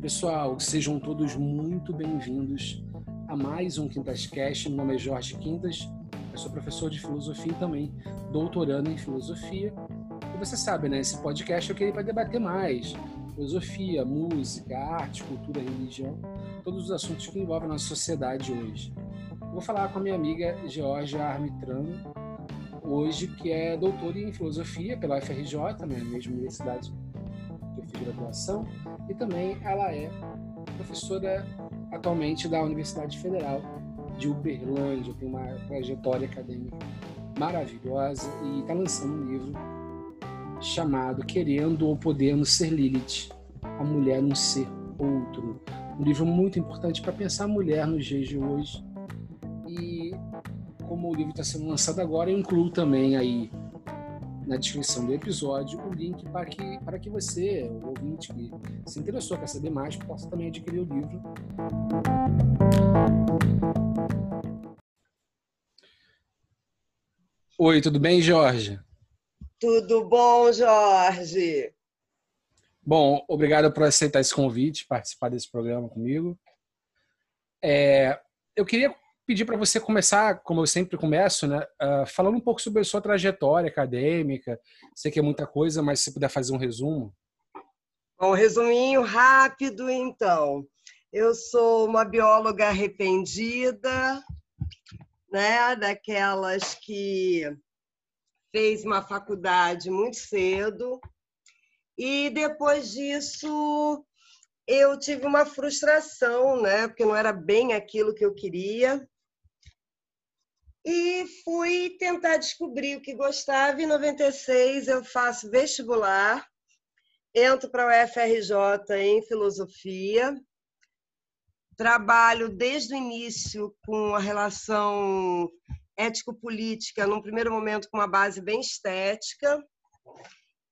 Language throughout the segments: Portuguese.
pessoal, sejam todos muito bem-vindos a mais um Quintas Cast. Meu nome é Jorge Quintas, eu sou professor de filosofia e também doutorando em filosofia. E você sabe, né? Esse podcast eu queria para debater mais filosofia, música, arte, cultura, religião, todos os assuntos que envolvem a nossa sociedade hoje. vou falar com a minha amiga Georgia Armitrano, hoje, que é doutora em filosofia pela UFRJ, né, mesma universidade que eu fiz graduação, e também ela é professora atualmente da Universidade Federal de Uberlândia, tem uma trajetória acadêmica maravilhosa e está lançando um livro chamado Querendo ou Podendo Ser Lilith, a mulher um ser outro. Um livro muito importante para pensar a mulher nos dias de hoje. E como o livro está sendo lançado agora, eu incluo também aí na descrição do episódio o link para que, para que você, o ouvinte que se interessou, quer saber mais, possa também adquirir o livro. Oi, tudo bem, Jorge? Tudo bom, Jorge? Bom, obrigado por aceitar esse convite, participar desse programa comigo. É, eu queria pedir para você começar, como eu sempre começo, né, uh, falando um pouco sobre a sua trajetória acadêmica. Sei que é muita coisa, mas se puder fazer um resumo. Um resuminho rápido, então. Eu sou uma bióloga arrependida, né, daquelas que fez uma faculdade muito cedo e depois disso eu tive uma frustração, né, porque não era bem aquilo que eu queria e fui tentar descobrir o que gostava. Em 96 eu faço vestibular, entro para o UFRJ em filosofia, trabalho desde o início com a relação ético-política, num primeiro momento com uma base bem estética.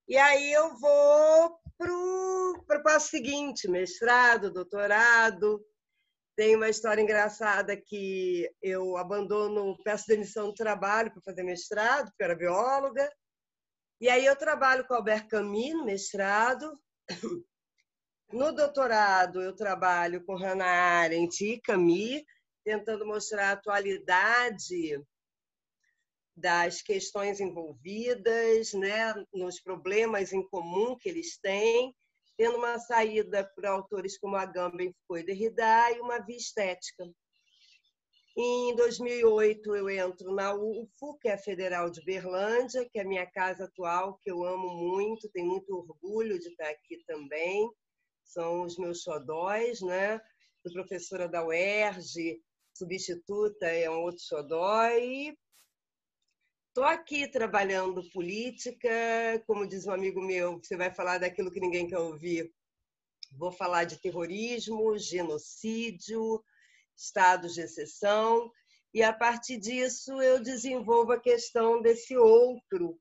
E aí eu vou para o passo seguinte, mestrado, doutorado, tem uma história engraçada que eu abandono, peço demissão do trabalho para fazer mestrado, porque eu era bióloga. E aí eu trabalho com Albert Camus no mestrado. No doutorado eu trabalho com Hannah Arendt e Camus, tentando mostrar a atualidade das questões envolvidas, né, nos problemas em comum que eles têm tendo uma saída para autores como Agamben, Foucault e Derrida e uma via estética. Em 2008, eu entro na UFO, que é a Federal de Berlândia, que é a minha casa atual, que eu amo muito, tenho muito orgulho de estar aqui também. São os meus xodóis, né? Fui professora da UERJ, substituta é um outro xodó, e Estou aqui trabalhando política, como diz um amigo meu, você vai falar daquilo que ninguém quer ouvir. Vou falar de terrorismo, genocídio, estados de exceção, e a partir disso eu desenvolvo a questão desse outro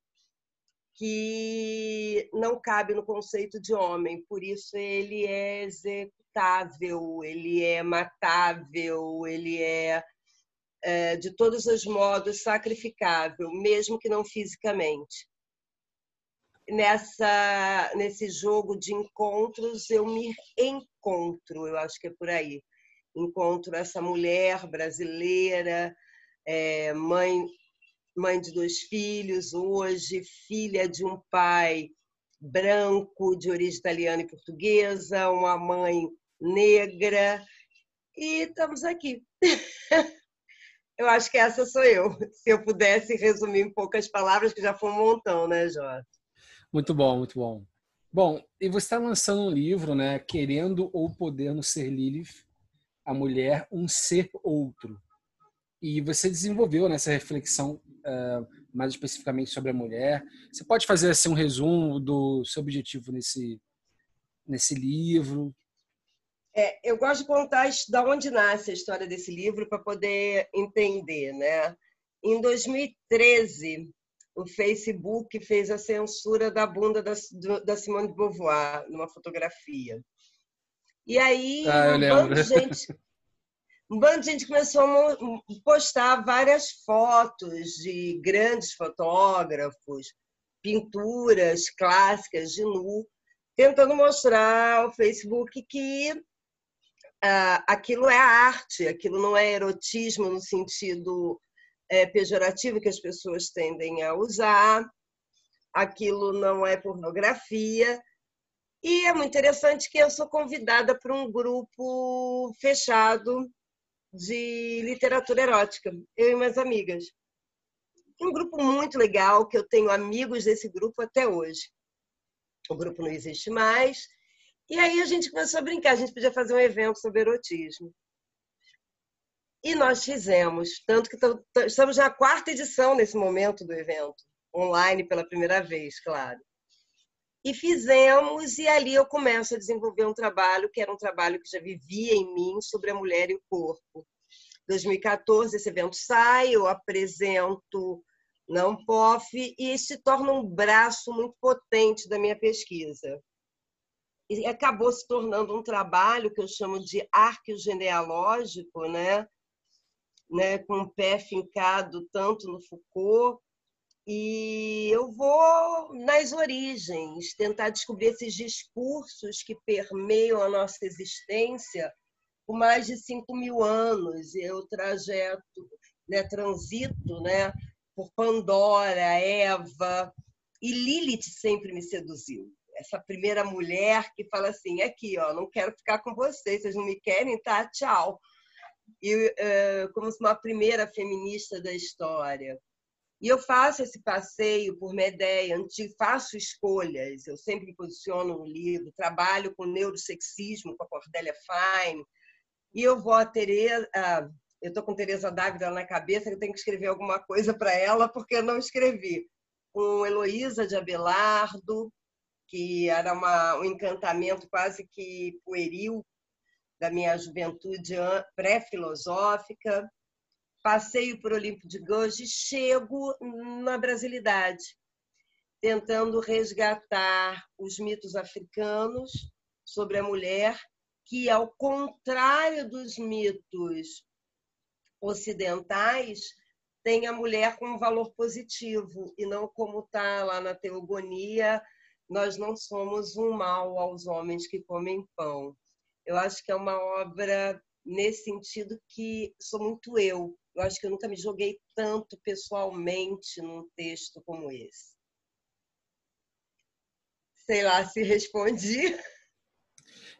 que não cabe no conceito de homem, por isso ele é executável, ele é matável, ele é é, de todos os modos sacrificável, mesmo que não fisicamente. Nessa, nesse jogo de encontros, eu me encontro, eu acho que é por aí. Encontro essa mulher brasileira, é, mãe, mãe de dois filhos, hoje filha de um pai branco, de origem italiana e portuguesa, uma mãe negra, e estamos aqui. Eu acho que essa sou eu. Se eu pudesse resumir em poucas palavras, que já foi um montão, né, Jorge? Muito bom, muito bom. Bom, e você está lançando um livro, né? Querendo ou Podendo Ser Lilith, a mulher, um ser outro. E você desenvolveu nessa reflexão uh, mais especificamente sobre a mulher. Você pode fazer assim um resumo do seu objetivo nesse nesse livro? É, eu gosto de contar de onde nasce a história desse livro para poder entender, né? Em 2013, o Facebook fez a censura da bunda da, da Simone de Beauvoir numa fotografia. E aí ah, um, bando de gente, um bando de gente começou a postar várias fotos de grandes fotógrafos, pinturas clássicas de nu, tentando mostrar ao Facebook que aquilo é arte, aquilo não é erotismo no sentido é, pejorativo que as pessoas tendem a usar, aquilo não é pornografia. E é muito interessante que eu sou convidada para um grupo fechado de literatura erótica, eu e minhas amigas. Um grupo muito legal, que eu tenho amigos desse grupo até hoje. O grupo não existe mais. E aí a gente começou a brincar, a gente podia fazer um evento sobre erotismo. E nós fizemos, tanto que estamos na quarta edição nesse momento do evento, online pela primeira vez, claro. E fizemos, e ali eu começo a desenvolver um trabalho que era um trabalho que já vivia em mim sobre a mulher e o corpo. 2014 esse evento sai, eu apresento na UNPOF e se torna um braço muito potente da minha pesquisa. E acabou se tornando um trabalho que eu chamo de arqueogenealógico, né? né, com o pé fincado tanto no Foucault, e eu vou nas origens, tentar descobrir esses discursos que permeiam a nossa existência por mais de 5 mil anos. Eu trajeto, né, transito né, por Pandora, Eva, e Lilith sempre me seduziu. Essa primeira mulher que fala assim: aqui, ó, não quero ficar com vocês, vocês não me querem, tá? Tchau e, uh, como uma primeira feminista da história. E eu faço esse passeio por Medeia, faço escolhas, eu sempre me posiciono no livro, trabalho com neurosexismo, com a Cordélia Fine, e eu vou a Tereza, uh, eu estou com Tereza Dávila na cabeça, eu tenho que escrever alguma coisa para ela, porque eu não escrevi. Com Heloísa de Abelardo, que era uma, um encantamento quase que pueril da minha juventude pré-filosófica, passeio por Olimpo de Gouges, chego na brasilidade, tentando resgatar os mitos africanos sobre a mulher, que, ao contrário dos mitos ocidentais, tem a mulher com um valor positivo e não como está lá na teogonia, nós não somos um mal aos homens que comem pão eu acho que é uma obra nesse sentido que sou muito eu. Eu acho que eu nunca me joguei tanto pessoalmente num texto como esse. Sei lá se respondi.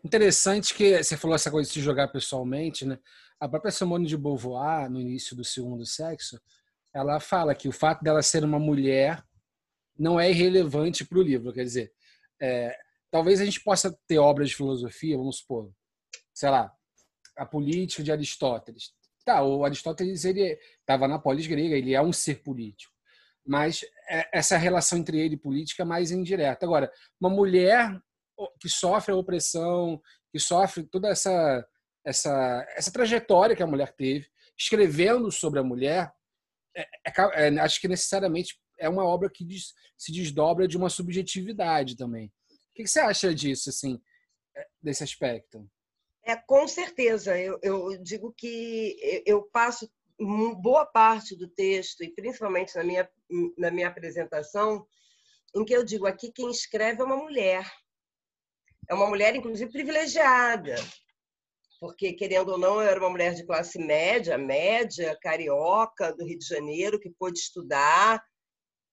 Interessante que você falou essa coisa de se jogar pessoalmente, né? A própria Simone de Beauvoir, no início do segundo sexo, ela fala que o fato dela ser uma mulher não é irrelevante para o livro. Quer dizer, é, talvez a gente possa ter obras de filosofia, vamos supor, sei lá, a política de Aristóteles. Tá, o Aristóteles ele estava na polis grega, ele é um ser político. Mas é, essa relação entre ele e política é mais indireta. Agora, uma mulher que sofre a opressão, que sofre toda essa essa essa trajetória que a mulher teve, escrevendo sobre a mulher, é, é, é, acho que necessariamente é uma obra que se desdobra de uma subjetividade também. O que você acha disso, assim, é, desse aspecto? É, com certeza. Eu, eu digo que eu passo boa parte do texto, e principalmente na minha, na minha apresentação, em que eu digo aqui quem escreve é uma mulher. É uma mulher, inclusive, privilegiada. Porque, querendo ou não, eu era uma mulher de classe média, média, carioca, do Rio de Janeiro, que pôde estudar,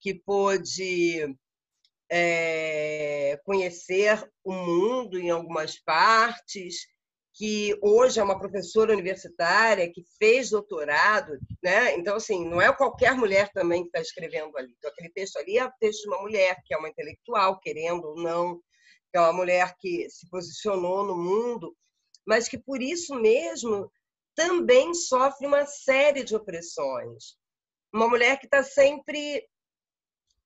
que pôde é, conhecer o mundo em algumas partes, que hoje é uma professora universitária, que fez doutorado, né? Então, assim, não é qualquer mulher também que está escrevendo ali. Então, aquele texto ali é o texto de uma mulher, que é uma intelectual, querendo ou não, que é uma mulher que se posicionou no mundo, mas que, por isso mesmo, também sofre uma série de opressões. Uma mulher que está sempre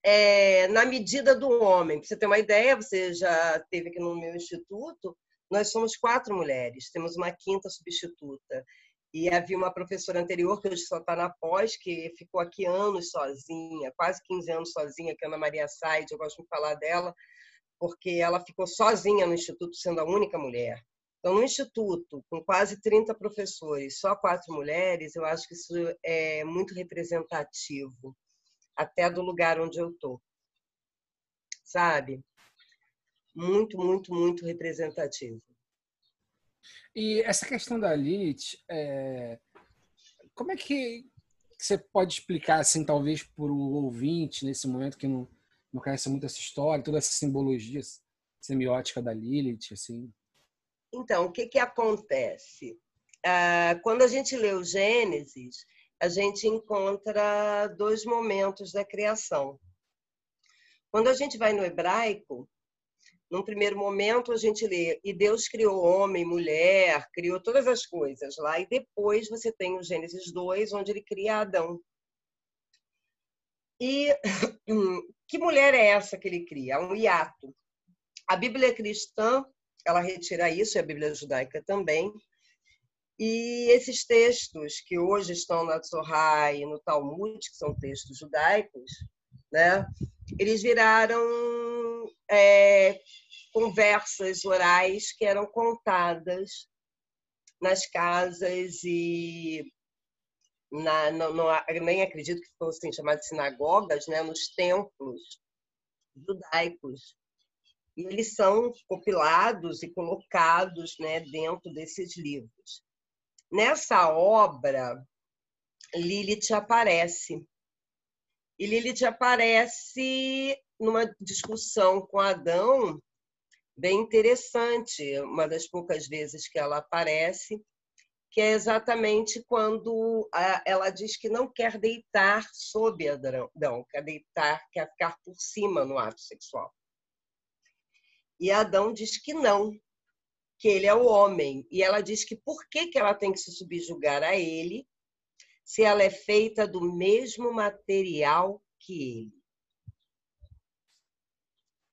é, na medida do homem. Para você ter uma ideia, você já teve aqui no meu instituto, nós somos quatro mulheres, temos uma quinta substituta. E havia uma professora anterior, que hoje só está na pós, que ficou aqui anos sozinha, quase 15 anos sozinha, que é Ana Maria Said, eu gosto de falar dela, porque ela ficou sozinha no instituto, sendo a única mulher. Então, no instituto, com quase 30 professores, só quatro mulheres, eu acho que isso é muito representativo, até do lugar onde eu estou. Sabe? muito, muito, muito representativo. E essa questão da Lilith, é... como é que você pode explicar, assim, talvez para o ouvinte, nesse momento que não, não conhece muito essa história, toda essa simbologia semiótica da Lilith, assim? Então, o que, que acontece? Ah, quando a gente lê o Gênesis, a gente encontra dois momentos da criação. Quando a gente vai no hebraico, num primeiro momento, a gente lê, e Deus criou homem, mulher, criou todas as coisas lá, e depois você tem o Gênesis 2, onde ele cria Adão. E que mulher é essa que ele cria? É um hiato. A Bíblia cristã, ela retira isso, e a Bíblia judaica também. E esses textos que hoje estão na Torá e no Talmud, que são textos judaicos, né? Eles viraram é, conversas orais que eram contadas nas casas e na, nem acredito que fossem chamadas sinagogas, né, nos templos judaicos. E eles são compilados e colocados né, dentro desses livros. Nessa obra, Lilith aparece. E Lilith aparece numa discussão com Adão bem interessante, uma das poucas vezes que ela aparece, que é exatamente quando ela diz que não quer deitar sob Adão, quer deitar, quer ficar por cima no ato sexual. E Adão diz que não, que ele é o homem. E ela diz que por que, que ela tem que se subjugar a ele se ela é feita do mesmo material que ele.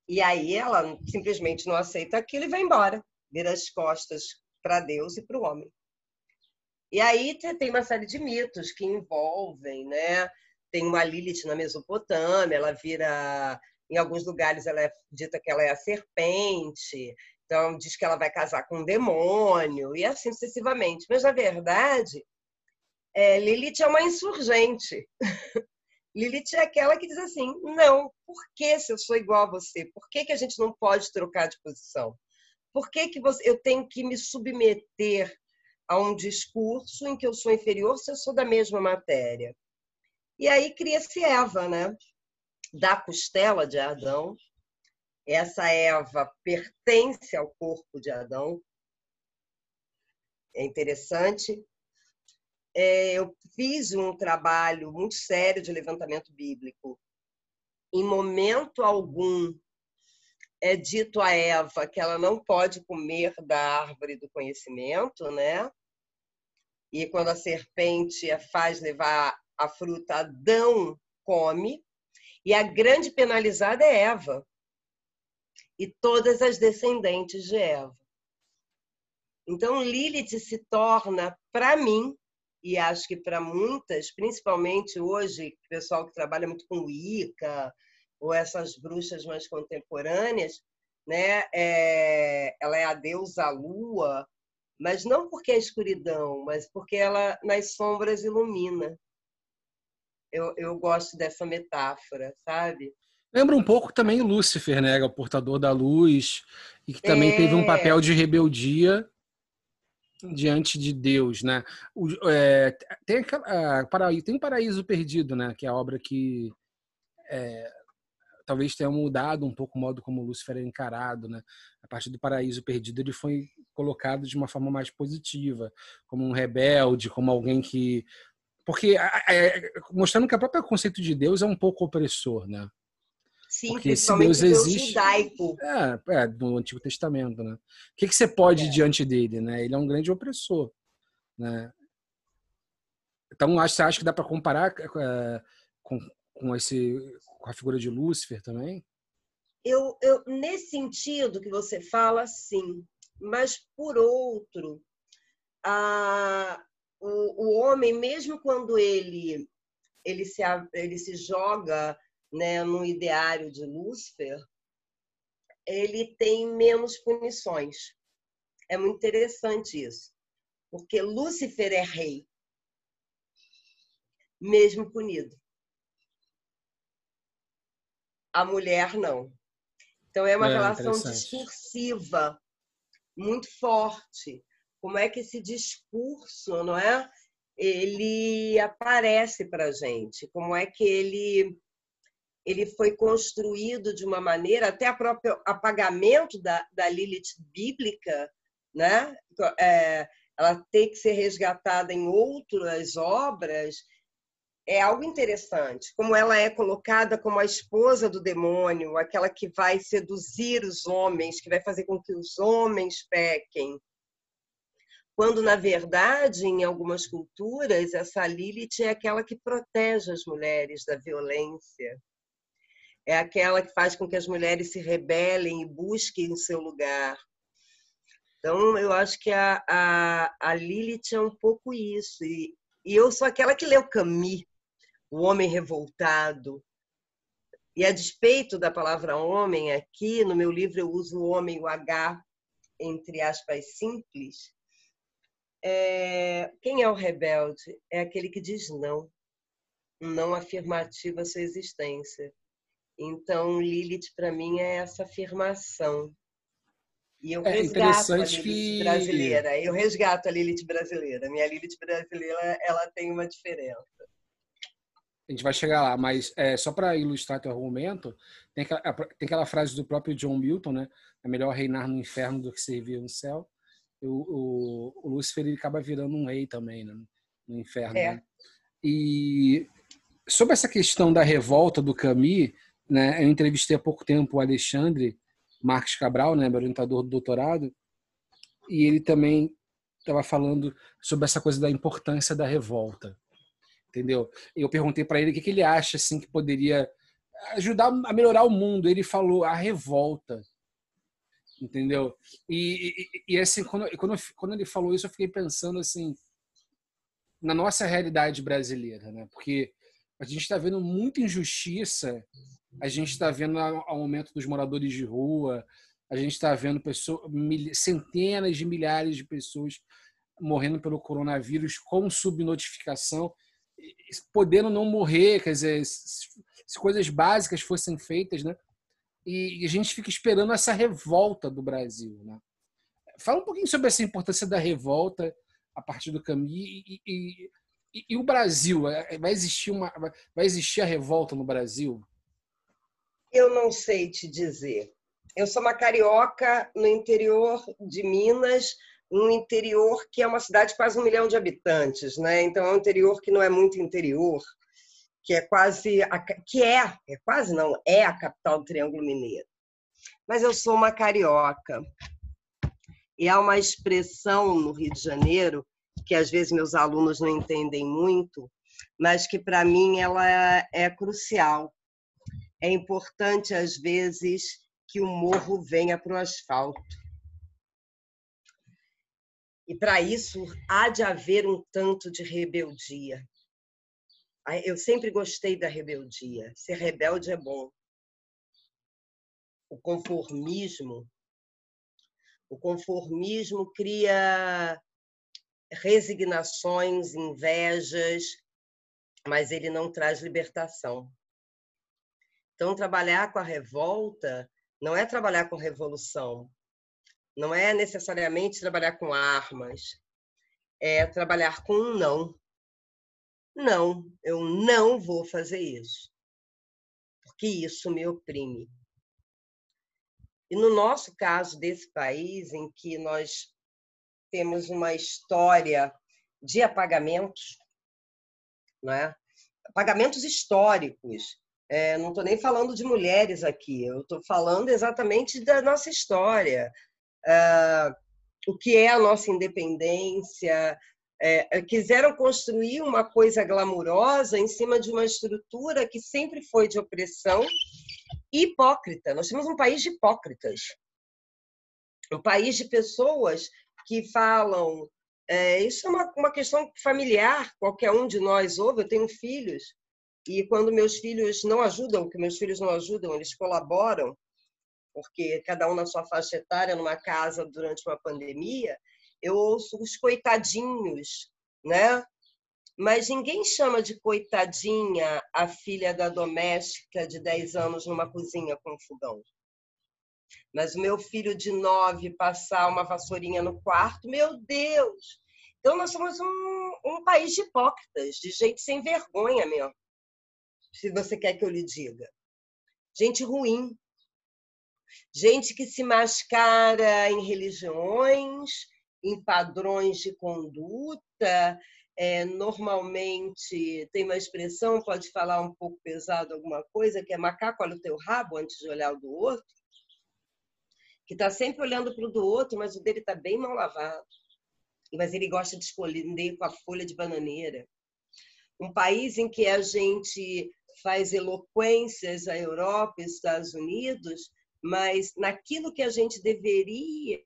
E aí ela simplesmente não aceita aquilo e vai embora, vira as costas para Deus e para o homem. E aí tem uma série de mitos que envolvem, né? Tem uma Lilith na Mesopotâmia, ela vira, em alguns lugares ela é dita que ela é a serpente, então diz que ela vai casar com um demônio e assim sucessivamente. Mas na verdade, é, Lilith é uma insurgente. Lilith é aquela que diz assim: não, por que se eu sou igual a você? Por que, que a gente não pode trocar de posição? Por que, que você, eu tenho que me submeter a um discurso em que eu sou inferior se eu sou da mesma matéria? E aí cria-se Eva, né? Da costela de Adão. Essa Eva pertence ao corpo de Adão. É interessante é, eu fiz um trabalho muito sério de levantamento bíblico. Em momento algum é dito a Eva que ela não pode comer da árvore do conhecimento, né? E quando a serpente a faz levar a fruta, Adão come. E a grande penalizada é Eva e todas as descendentes de Eva. Então, Lilith se torna, para mim, e acho que para muitas, principalmente hoje, o pessoal que trabalha muito com Wicca, ou essas bruxas mais contemporâneas, né? É, ela é a deusa lua, mas não porque é escuridão, mas porque ela nas sombras ilumina. Eu, eu gosto dessa metáfora, sabe? Lembra um pouco também Lúcifer, né? É o portador da luz, e que também é... teve um papel de rebeldia diante de Deus, né? O, é, tem, a, paraíso, tem um Paraíso Perdido, né? Que é a obra que é, talvez tenha mudado um pouco o modo como Lúcifer é encarado, né? A partir do Paraíso Perdido ele foi colocado de uma forma mais positiva, como um rebelde, como alguém que porque é, mostrando que o próprio conceito de Deus é um pouco opressor, né? Sim, Porque esse Deus existe. Judaico. É, é, no Antigo Testamento, né? O que, que você pode é. diante dele, né? Ele é um grande opressor, né? Então, acho, você acha que dá para comparar é, com, com, esse, com a figura de Lúcifer também? Eu, eu, nesse sentido que você fala, sim. Mas, por outro, a, o, o homem, mesmo quando ele, ele, se, ele se joga né, no ideário de Lúcifer, ele tem menos punições. É muito interessante isso, porque Lúcifer é rei, mesmo punido. A mulher não. Então é uma é, relação discursiva muito forte. Como é que esse discurso, não é? Ele aparece para a gente. Como é que ele ele foi construído de uma maneira, até o próprio apagamento da, da Lilith bíblica, né? É, ela tem que ser resgatada em outras obras, é algo interessante. Como ela é colocada como a esposa do demônio, aquela que vai seduzir os homens, que vai fazer com que os homens pequem. Quando, na verdade, em algumas culturas, essa Lilith é aquela que protege as mulheres da violência. É aquela que faz com que as mulheres se rebelem e busquem o seu lugar. Então, eu acho que a, a, a Lilith é um pouco isso. E, e eu sou aquela que leu Camus, o homem revoltado. E a despeito da palavra homem aqui, no meu livro eu uso o homem, o H, entre aspas, simples. É... Quem é o rebelde? É aquele que diz não. Não afirmativo à sua existência. Então, Lilith, para mim, é essa afirmação. E eu é resgato a Lilith que... brasileira. Eu resgato a Lilith brasileira. Minha Lilith brasileira, ela tem uma diferença. A gente vai chegar lá, mas é, só para ilustrar teu argumento, tem aquela, tem aquela, frase do próprio John Milton, né? É melhor reinar no inferno do que servir no céu. O, o, o Lúcifer ele acaba virando um rei também, né? No inferno. É. Né? E sobre essa questão da revolta do Camus, né? Eu entrevistei há pouco tempo o Alexandre, Marques Cabral, né, meu orientador do doutorado, e ele também estava falando sobre essa coisa da importância da revolta, entendeu? Eu perguntei para ele o que, que ele acha assim que poderia ajudar a melhorar o mundo. Ele falou a revolta, entendeu? E, e, e assim quando, quando, quando ele falou isso, eu fiquei pensando assim na nossa realidade brasileira, né? Porque a gente está vendo muita injustiça a gente está vendo aumento dos moradores de rua, a gente está vendo pessoas, centenas de milhares de pessoas morrendo pelo coronavírus com subnotificação, podendo não morrer, quer dizer, se coisas básicas fossem feitas, né? E a gente fica esperando essa revolta do Brasil, né? Fala um pouquinho sobre essa importância da revolta a partir do caminho e, e, e, e o Brasil é, vai existir uma vai existir a revolta no Brasil? Eu não sei te dizer. Eu sou uma carioca no interior de Minas, um interior que é uma cidade de quase um milhão de habitantes, né? Então é um interior que não é muito interior, que é quase a, que é, é quase não é a capital do Triângulo Mineiro. Mas eu sou uma carioca e há uma expressão no Rio de Janeiro que às vezes meus alunos não entendem muito, mas que para mim ela é, é crucial é importante, às vezes, que o morro venha para o asfalto. E para isso há de haver um tanto de rebeldia. Eu sempre gostei da rebeldia. Ser rebelde é bom. O conformismo, o conformismo cria resignações, invejas, mas ele não traz libertação. Então, trabalhar com a revolta não é trabalhar com revolução, não é necessariamente trabalhar com armas, é trabalhar com um não. Não, eu não vou fazer isso, porque isso me oprime. E no nosso caso desse país, em que nós temos uma história de apagamentos, não é? apagamentos históricos, é, não estou nem falando de mulheres aqui, eu estou falando exatamente da nossa história. É, o que é a nossa independência. É, quiseram construir uma coisa glamurosa em cima de uma estrutura que sempre foi de opressão hipócrita. Nós temos um país de hipócritas. Um país de pessoas que falam. É, isso é uma, uma questão familiar, qualquer um de nós ouve. Eu tenho filhos e quando meus filhos não ajudam, que meus filhos não ajudam, eles colaboram, porque cada um na sua faixa etária, numa casa durante uma pandemia, eu ouço os coitadinhos, né? Mas ninguém chama de coitadinha a filha da doméstica de 10 anos numa cozinha com fogão. Mas o meu filho de nove passar uma vassourinha no quarto, meu Deus! Então, nós somos um, um país de hipócritas, de gente sem vergonha mesmo, se você quer que eu lhe diga. Gente ruim. Gente que se mascara em religiões, em padrões de conduta, é, normalmente tem uma expressão, pode falar um pouco pesado alguma coisa, que é macaco olha o teu rabo antes de olhar o do outro, que está sempre olhando para o do outro, mas o dele está bem mal lavado. Mas ele gosta de esconder com a folha de bananeira. Um país em que a gente faz eloquências à Europa e Estados Unidos, mas naquilo que a gente deveria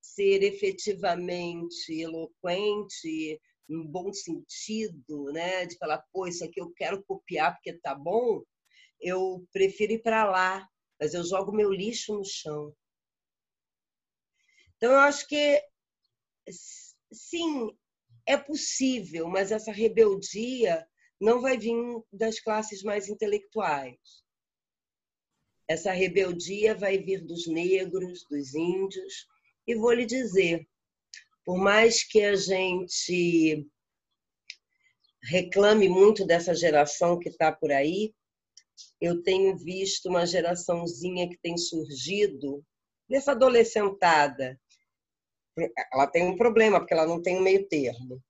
ser efetivamente eloquente, no bom sentido, né? De falar, pô, isso aqui eu quero copiar porque tá bom, eu prefiro ir para lá, mas eu jogo meu lixo no chão. Então, eu acho que, sim, é possível, mas essa rebeldia não vai vir das classes mais intelectuais. Essa rebeldia vai vir dos negros, dos índios, e vou lhe dizer, por mais que a gente reclame muito dessa geração que está por aí, eu tenho visto uma geraçãozinha que tem surgido dessa adolescentada. Ela tem um problema porque ela não tem um meio termo.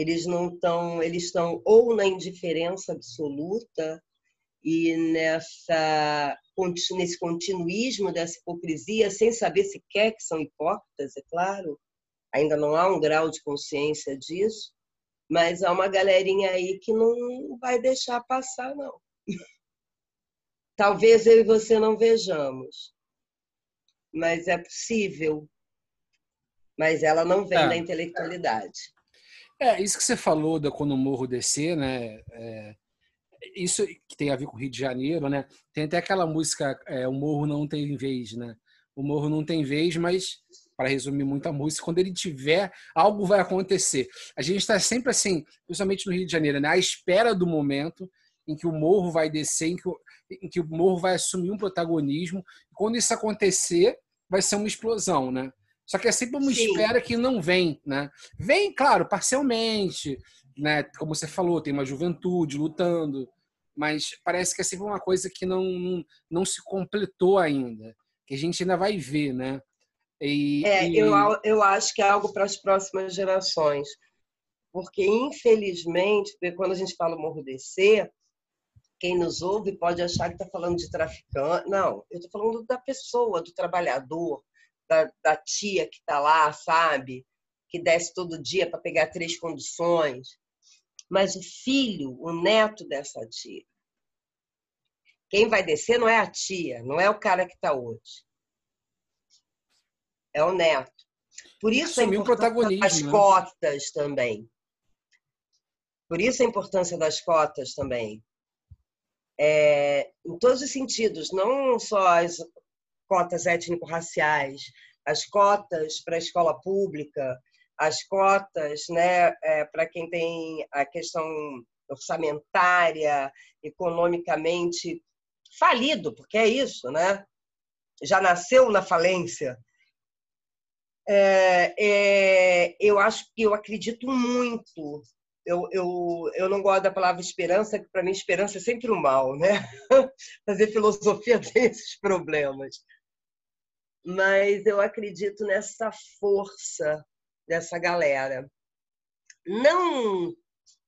Eles não estão, eles estão ou na indiferença absoluta e nessa nesse continuismo dessa hipocrisia, sem saber sequer que são hipócritas, é claro, ainda não há um grau de consciência disso, mas há uma galerinha aí que não vai deixar passar, não. Talvez eu e você não vejamos, mas é possível. Mas ela não vem é. da intelectualidade. É, isso que você falou da quando o morro descer, né? É, isso que tem a ver com o Rio de Janeiro, né? Tem até aquela música é, O Morro Não Tem Vez, né? O Morro Não Tem Vez, mas para resumir muito a música, quando ele tiver, algo vai acontecer. A gente está sempre assim, principalmente no Rio de Janeiro, né? à espera do momento em que o morro vai descer, em que o, em que o morro vai assumir um protagonismo. Quando isso acontecer, vai ser uma explosão, né? Só que é sempre uma Sim. espera que não vem, né? Vem, claro, parcialmente, né? Como você falou, tem uma juventude lutando, mas parece que é sempre uma coisa que não, não, não se completou ainda, que a gente ainda vai ver, né? E, é, e... Eu, eu acho que é algo para as próximas gerações. Porque, infelizmente, quando a gente fala Morro Descer, quem nos ouve pode achar que está falando de traficante. Não, eu estou falando da pessoa, do trabalhador, da, da tia que está lá, sabe? Que desce todo dia para pegar três condições. Mas o filho, o neto dessa tia, quem vai descer não é a tia, não é o cara que está hoje é o neto. Por isso Assumiu a importância das né? cotas também. Por isso a importância das cotas também. É, em todos os sentidos, não só as cotas étnico-raciais, as cotas para a escola pública, as cotas né, é, para quem tem a questão orçamentária, economicamente falido, porque é isso, né? Já nasceu na falência. É, é, eu acho que eu acredito muito. Eu, eu, eu não gosto da palavra esperança, que para mim esperança é sempre o mal, né? Fazer filosofia tem esses problemas. Mas eu acredito nessa força dessa galera. Não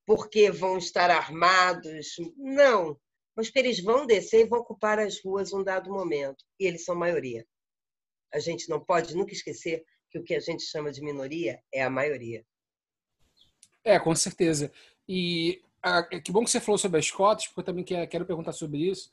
porque vão estar armados, não, mas que eles vão descer e vão ocupar as ruas um dado momento. E eles são maioria. A gente não pode nunca esquecer que o que a gente chama de minoria é a maioria. É, com certeza. E a, que bom que você falou sobre as cotas, porque eu também quero perguntar sobre isso,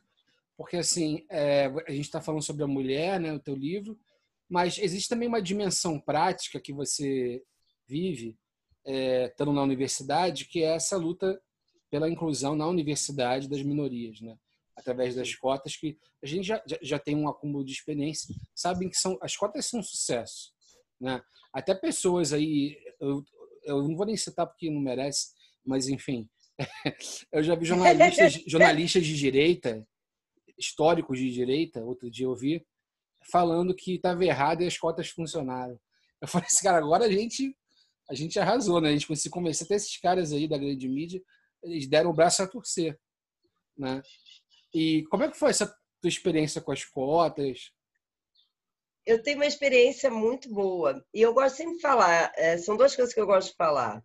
porque assim é, a gente está falando sobre a mulher, né, o teu livro, mas existe também uma dimensão prática que você vive é, estando na universidade, que é essa luta pela inclusão na universidade das minorias, né? através das cotas, que a gente já, já, tem um acúmulo de experiência, sabem que são as cotas são um sucesso. Né? Até pessoas aí, eu, eu não vou nem citar porque não merece, mas enfim, eu já vi jornalistas, jornalistas de direita, históricos de direita, outro dia eu vi, falando que estava errado e as cotas funcionaram. Eu falei assim, cara, agora a gente a gente arrasou, né? A gente conseguiu convencer até esses caras aí da grande mídia, eles deram o braço a torcer, né? E como é que foi essa tua experiência com as cotas? Eu tenho uma experiência muito boa e eu gosto sempre de falar. É, são duas coisas que eu gosto de falar.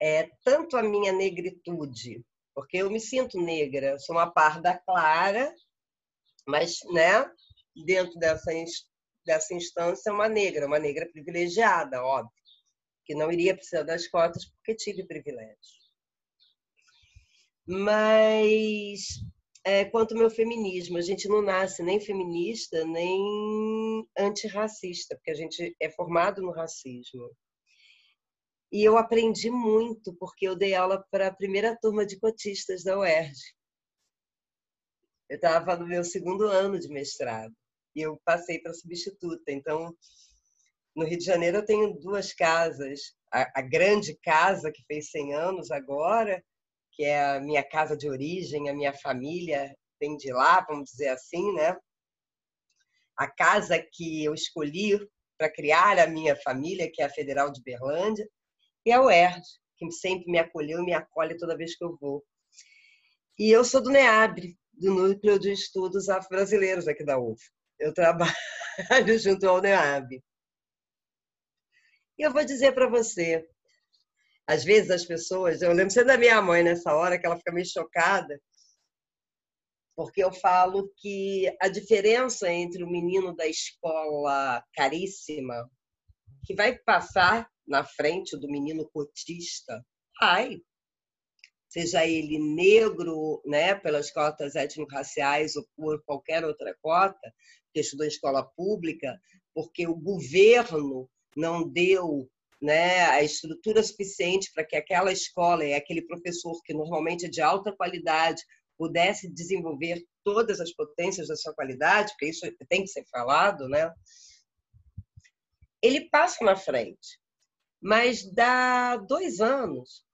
É tanto a minha negritude, porque eu me sinto negra, sou uma parda clara, mas, né? Dentro dessa dessa instância, uma negra, uma negra privilegiada, óbvio que não iria precisar das cotas porque tive privilégio. Mas é, quanto ao meu feminismo, a gente não nasce nem feminista nem antirracista, porque a gente é formado no racismo. E eu aprendi muito, porque eu dei aula para a primeira turma de cotistas da UERJ. Eu estava no meu segundo ano de mestrado e eu passei para substituta. Então, no Rio de Janeiro eu tenho duas casas. A, a, grande casa que fez 100 anos agora, que é a minha casa de origem, a minha família vem de lá, vamos dizer assim, né? A casa que eu escolhi para criar a minha família, que é a Federal de Berlândia, e a UERJ, que sempre me acolheu e me acolhe toda vez que eu vou. E eu sou do NEABRE, do Núcleo de Estudos Afro-Brasileiros aqui da UF. Eu trabalho junto ao NEAB. E eu vou dizer para você, às vezes as pessoas, eu lembro sempre da minha mãe nessa hora, que ela fica meio chocada, porque eu falo que a diferença entre o menino da escola caríssima, que vai passar na frente do menino cotista, ai, seja ele negro, né, pelas cotas étnico-raciais ou por qualquer outra cota, que estudou em escola pública, porque o governo não deu né, a estrutura suficiente para que aquela escola e aquele professor, que normalmente é de alta qualidade, pudesse desenvolver todas as potências da sua qualidade, porque isso tem que ser falado, né? Ele passa na frente, mas dá dois anos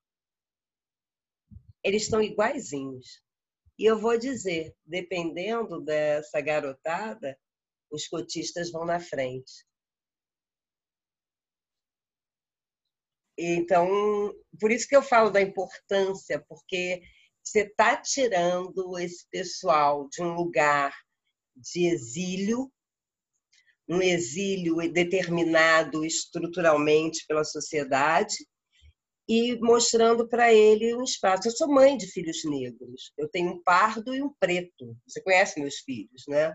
eles estão iguaizinhos. E eu vou dizer, dependendo dessa garotada, os cotistas vão na frente. Então, por isso que eu falo da importância, porque você está tirando esse pessoal de um lugar de exílio, um exílio determinado estruturalmente pela sociedade, e mostrando para ele um espaço. Eu sou mãe de filhos negros, eu tenho um pardo e um preto. Você conhece meus filhos, né?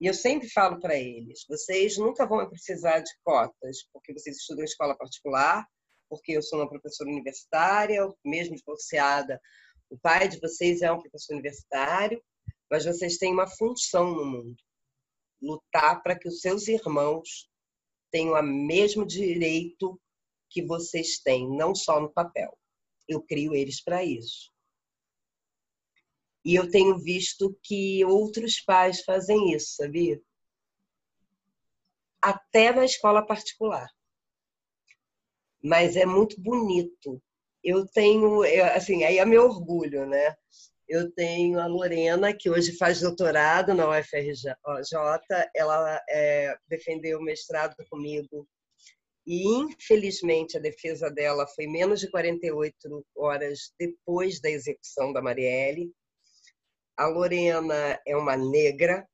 E eu sempre falo para eles: vocês nunca vão precisar de cotas, porque vocês estudam em escola particular, porque eu sou uma professora universitária, mesmo divorciada, o pai de vocês é um professor universitário, mas vocês têm uma função no mundo: lutar para que os seus irmãos tenham o mesmo direito que vocês têm, não só no papel. Eu crio eles para isso. E eu tenho visto que outros pais fazem isso, sabia? Até na escola particular mas é muito bonito. Eu tenho, assim, aí é meu orgulho, né? Eu tenho a Lorena, que hoje faz doutorado na UFRJ, ela é, defendeu o mestrado comigo e, infelizmente, a defesa dela foi menos de 48 horas depois da execução da Marielle. A Lorena é uma negra,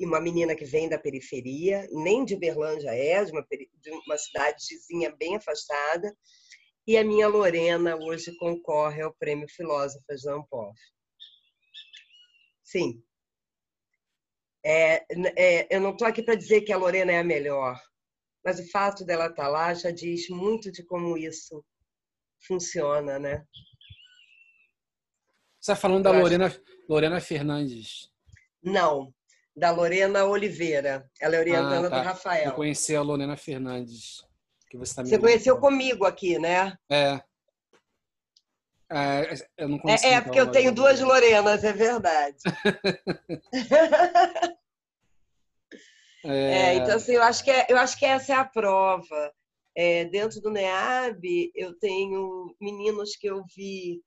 e uma menina que vem da periferia, nem de Berlândia é, de uma, de uma cidadezinha bem afastada, e a minha Lorena hoje concorre ao Prêmio Filósofas da Ampof. Sim. É, é, eu não estou aqui para dizer que a Lorena é a melhor, mas o fato dela estar tá lá já diz muito de como isso funciona, né? Você está falando da Lorena, Lorena Fernandes? Não, da Lorena Oliveira. Ela é orientanda ah, tá. do Rafael. Eu conheci a Lorena Fernandes. Que você tá você conheceu comigo aqui, né? É. É, eu não conheci, é, é porque eu tenho duas Lorenas, é verdade. é... é... então, assim, eu acho, que é, eu acho que essa é a prova. É, dentro do NEAB, eu tenho meninos que eu vi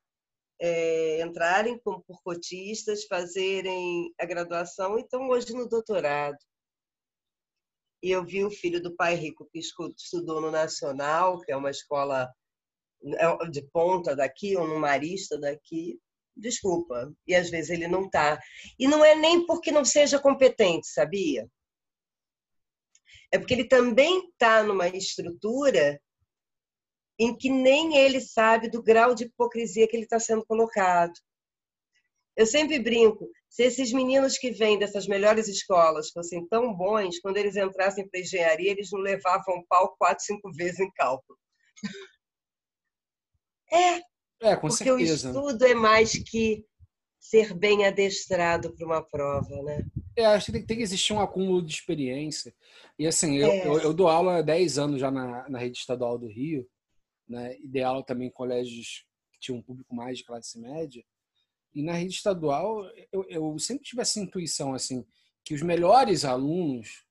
é, entrarem como por cotistas, fazerem a graduação e estão hoje no doutorado. E eu vi o filho do pai rico que estudou no Nacional, que é uma escola é, de ponta daqui, ou no Marista daqui, desculpa. E às vezes ele não está. E não é nem porque não seja competente, sabia? É porque ele também está numa estrutura em que nem ele sabe do grau de hipocrisia que ele está sendo colocado. Eu sempre brinco, se esses meninos que vêm dessas melhores escolas fossem tão bons, quando eles entrassem para engenharia, eles não levavam pau quatro, cinco vezes em cálculo. É, é com porque certeza. o estudo é mais que ser bem adestrado para uma prova, né? É, acho que tem, tem, que existir um acúmulo de experiência. E assim, eu, é. eu, eu, dou aula há 10 anos já na, na rede estadual do Rio, né? E dei aula também em colégios que tinham um público mais de classe média. E na rede estadual, eu, eu sempre tive essa intuição, assim, que os melhores alunos,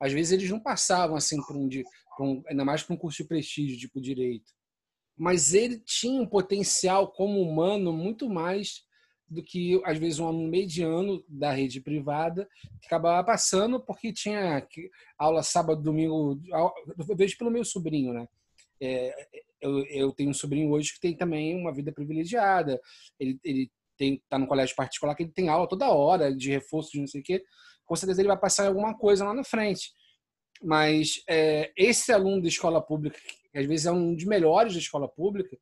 às vezes eles não passavam, assim, por um, por um ainda mais para um curso de prestígio, tipo direito. Mas ele tinha um potencial como humano muito mais do que, às vezes, um aluno mediano da rede privada que acabava passando porque tinha aula sábado, domingo. Eu vejo pelo meu sobrinho, né? É, eu, eu, tenho um sobrinho hoje que tem também uma vida privilegiada. Ele, ele tem, tá no colégio particular que ele tem aula toda hora de reforço de não sei o quê. Com certeza ele vai passar alguma coisa lá na frente. Mas é, esse aluno de escola pública, que às vezes é um dos melhores da escola pública,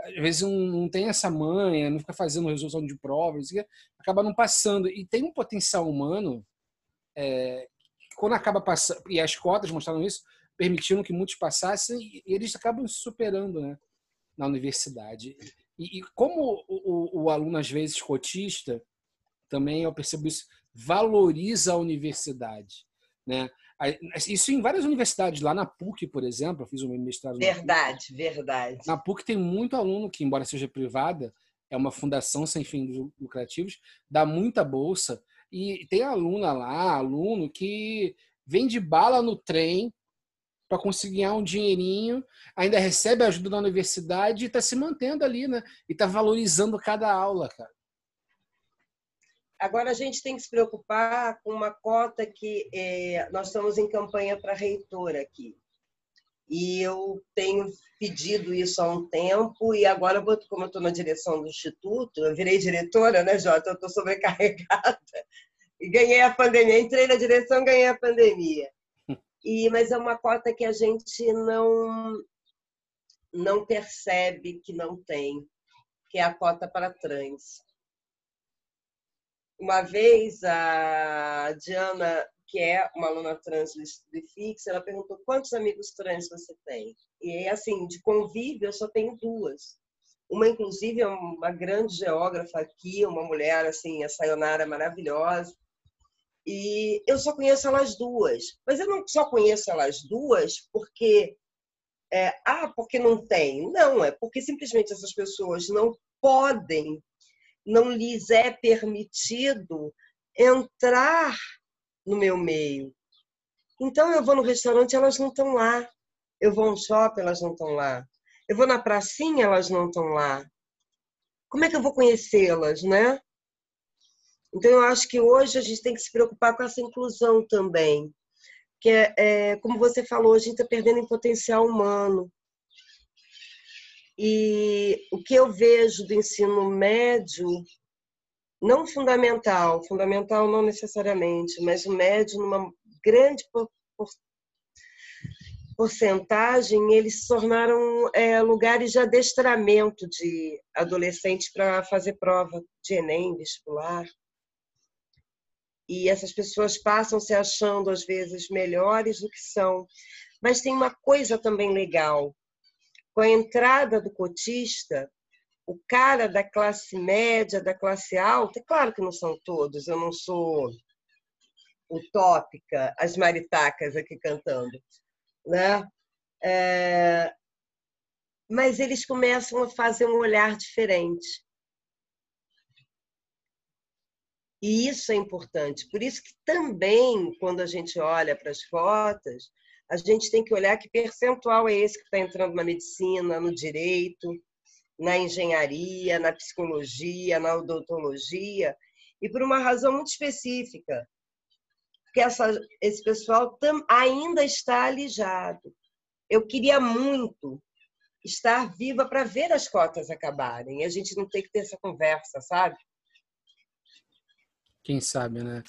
às vezes não, não tem essa manha, não fica fazendo resolução de provas, acaba não passando. E tem um potencial humano, é, quando acaba passando, e as cotas mostraram isso, permitiram que muitos passassem, e eles acabam se superando né, na universidade. E, e como o, o, o, aluno, às vezes, cotista, também eu percebo isso, valoriza a universidade. Né? Isso em várias universidades, lá na PUC, por exemplo, eu fiz um mestrado. Verdade, na verdade. Na PUC tem muito aluno que, embora seja privada, é uma fundação sem fins lucrativos, dá muita bolsa. E tem aluna lá, aluno que vende bala no trem para conseguir ganhar um dinheirinho, ainda recebe ajuda da universidade e está se mantendo ali, né? E está valorizando cada aula, cara. Agora a gente tem que se preocupar com uma cota que é, nós estamos em campanha para reitor aqui. E eu tenho pedido isso há um tempo e agora, como eu estou na direção do instituto, eu virei diretora, né, Jota? Eu estou sobrecarregada. E ganhei a pandemia, entrei na direção, ganhei a pandemia. E, mas é uma cota que a gente não, não percebe que não tem, que é a cota para trans. Uma vez a Diana, que é uma aluna trans do IFIX, ela perguntou quantos amigos trans você tem? E assim, de convívio eu só tenho duas. Uma, inclusive, é uma grande geógrafa aqui, uma mulher, assim, a Sayonara maravilhosa. E eu só conheço elas duas. Mas eu não só conheço elas duas porque. É, ah, porque não tem. Não, é porque simplesmente essas pessoas não podem, não lhes é permitido entrar no meu meio. Então eu vou no restaurante, elas não estão lá. Eu vou no shopping, elas não estão lá. Eu vou na pracinha, elas não estão lá. Como é que eu vou conhecê-las, né? Então, eu acho que hoje a gente tem que se preocupar com essa inclusão também. Que é, é como você falou, a gente está perdendo em potencial humano. E o que eu vejo do ensino médio, não fundamental, fundamental não necessariamente, mas o médio, numa grande porcentagem, eles se tornaram é, lugares de adestramento de adolescentes para fazer prova de Enem, vestibular e essas pessoas passam se achando às vezes melhores do que são. Mas tem uma coisa também legal. Com a entrada do cotista, o cara da classe média, da classe alta, é claro que não são todos, eu não sou utópica, as maritacas aqui cantando, né? É... Mas eles começam a fazer um olhar diferente. E isso é importante. Por isso que também, quando a gente olha para as cotas, a gente tem que olhar que percentual é esse que está entrando na medicina, no direito. na engenharia, na psicologia, na odontologia, e por uma razão muito específica. Porque essa, esse pessoal tam, ainda está alijado. Eu queria muito estar viva para ver as cotas acabarem. A gente não tem que ter essa conversa, sabe? Quem sabe, né?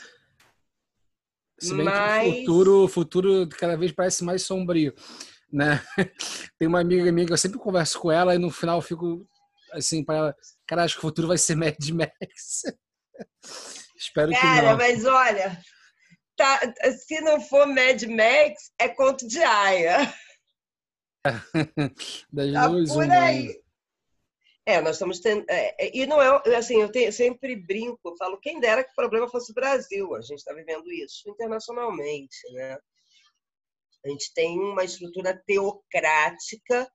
Se bem Mas... que o futuro, o futuro cada vez parece mais sombrio, né? Tem uma amiga minha que eu sempre converso com ela e no final eu fico assim para ela, cara, acho que o futuro vai ser Mad Max. Espero cara, que não. mas olha, tá, se não for Mad Max, é conto de Aya. das tá duas, por aí. É, nós estamos tendo. É, é, e não é assim, eu, tenho, eu sempre brinco, falo, quem dera que o problema fosse o Brasil, a gente está vivendo isso internacionalmente, né? A gente tem uma estrutura teocrática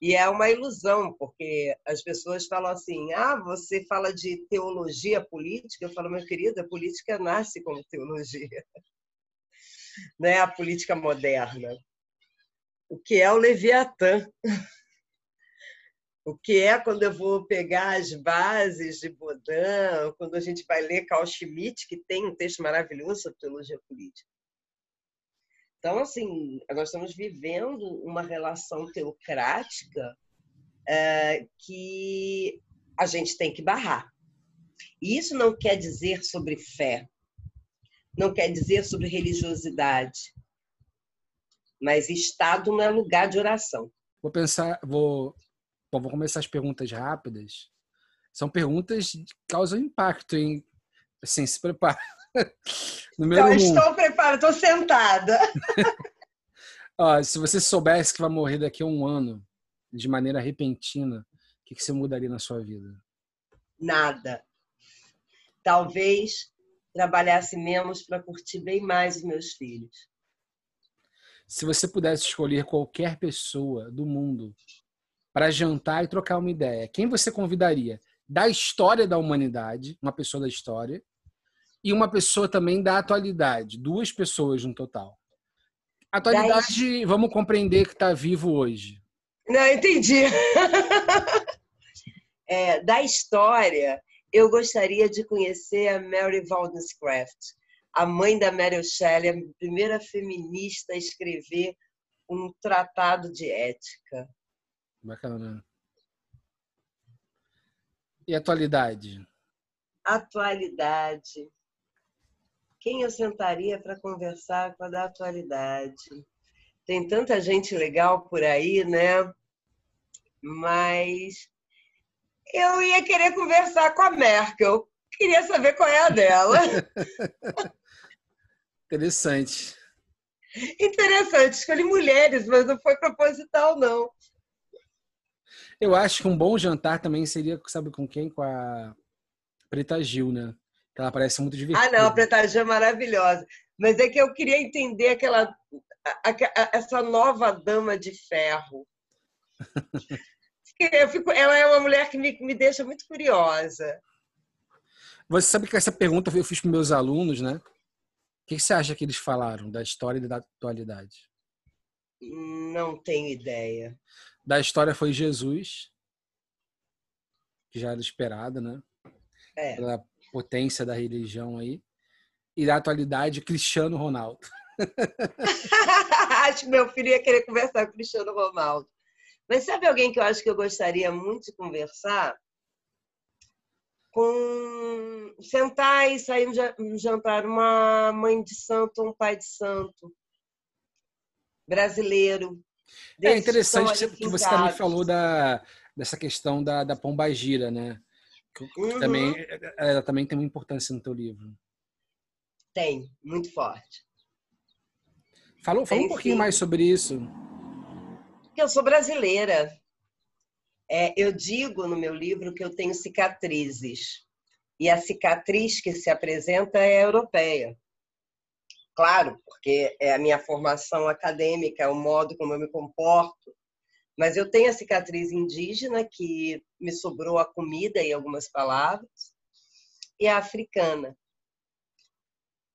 e é uma ilusão, porque as pessoas falam assim: ah, você fala de teologia política. Eu falo, meu querido, a política nasce como teologia, né? a política moderna. O que é o Leviatã? O que é quando eu vou pegar as bases de Baudin, quando a gente vai ler Carl Schmitt, que tem um texto maravilhoso sobre teologia política. Então, assim, nós estamos vivendo uma relação teocrática é, que a gente tem que barrar. E isso não quer dizer sobre fé, não quer dizer sobre religiosidade, mas Estado não é lugar de oração. Vou pensar, vou, bom, vou começar as perguntas rápidas. São perguntas que causam impacto, hein? Assim, se prepara. Número então, um. estou preparada, estou sentada. Ó, se você soubesse que vai morrer daqui a um ano, de maneira repentina, o que, que você mudaria na sua vida? Nada. Talvez trabalhasse menos para curtir bem mais os meus filhos. Se você pudesse escolher qualquer pessoa do mundo para jantar e trocar uma ideia, quem você convidaria? Da história da humanidade, uma pessoa da história, e uma pessoa também da atualidade, duas pessoas no total. Atualidade, vamos compreender que está vivo hoje. Não, entendi. é, da história, eu gostaria de conhecer a Mary Wollstonecraft, a mãe da Mary Shelley, a primeira feminista a escrever um tratado de ética. Bacana. E atualidade? Atualidade quem eu sentaria para conversar com a da atualidade? Tem tanta gente legal por aí, né? Mas eu ia querer conversar com a Merkel. Queria saber qual é a dela. Interessante. Interessante. Escolhi mulheres, mas não foi proposital, não. Eu acho que um bom jantar também seria, sabe com quem? Com a Preta Gil, né? Ela parece muito divertida. Ah, não, a Preta Gil é maravilhosa. Mas é que eu queria entender aquela a, a, essa nova dama de ferro. eu fico, ela é uma mulher que me, me deixa muito curiosa. Você sabe que essa pergunta eu fiz para meus alunos, né? O que você acha que eles falaram da história e da atualidade? Não tenho ideia. Da história foi Jesus, que já era esperada, né? É. Pela potência da religião aí. E da atualidade, Cristiano Ronaldo. acho que meu filho ia querer conversar com Cristiano Ronaldo. Mas sabe alguém que eu acho que eu gostaria muito de conversar? Com sentar e sair um jantar, uma mãe de santo, um pai de santo, brasileiro. É interessante que, que você também falou da, dessa questão da, da pombagira, né? Uhum. Também, ela também tem uma importância no teu livro. Tem, muito forte. Fala, fala um pouquinho sim. mais sobre isso. Eu sou brasileira. É, eu digo no meu livro que eu tenho cicatrizes. E a cicatriz que se apresenta é europeia. Claro, porque é a minha formação acadêmica, é o modo como eu me comporto, mas eu tenho a cicatriz indígena, que me sobrou a comida e algumas palavras, e a africana.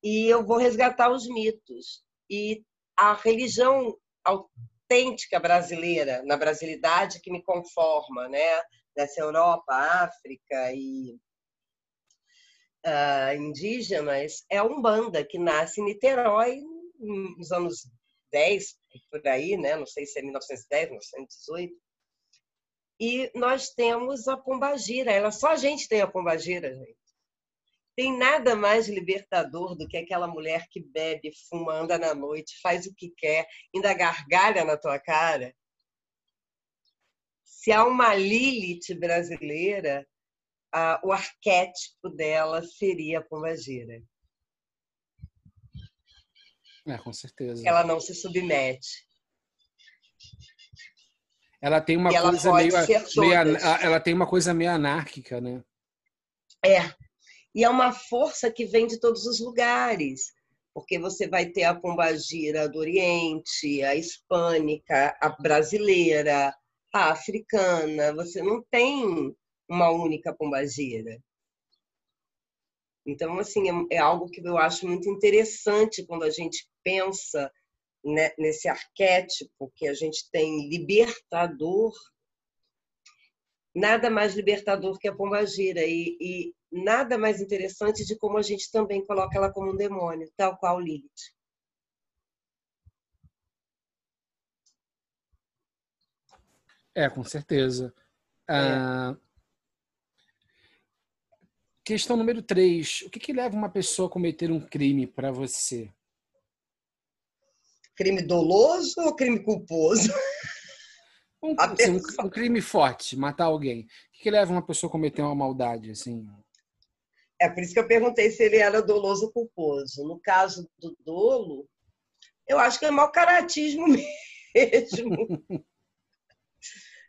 E eu vou resgatar os mitos. E a religião autêntica brasileira, na brasilidade que me conforma, né? dessa Europa, África e uh, indígenas é a Umbanda, que nasce em Niterói nos anos 10, por aí, né? não sei se é 1910, 1918. E nós temos a pombagira, ela só a gente tem a pombagira, gente. Tem nada mais libertador do que aquela mulher que bebe, fuma, anda na noite, faz o que quer, ainda gargalha na tua cara. Se há uma Lilith brasileira, o arquétipo dela seria a pombagira. É, com certeza. Ela não se submete. Ela tem uma e coisa meio, meio, ela tem uma coisa meio anárquica, né? É. E é uma força que vem de todos os lugares, porque você vai ter a pombagira do Oriente, a hispânica, a brasileira, a africana. Você não tem uma única pombagira. Então, assim, é, é algo que eu acho muito interessante quando a gente pensa né, nesse arquétipo que a gente tem libertador, nada mais libertador que a pombagira e, e nada mais interessante de como a gente também coloca ela como um demônio, tal qual Lilith. É, com certeza. É. Ah, questão número 3. O que, que leva uma pessoa a cometer um crime para você? Crime doloso ou crime culposo? Um, assim, um, um, crime forte, matar alguém. O que, que leva uma pessoa a cometer uma maldade? assim? É por isso que eu perguntei se ele era doloso ou culposo. No caso do dolo, eu acho que é mau caratismo mesmo.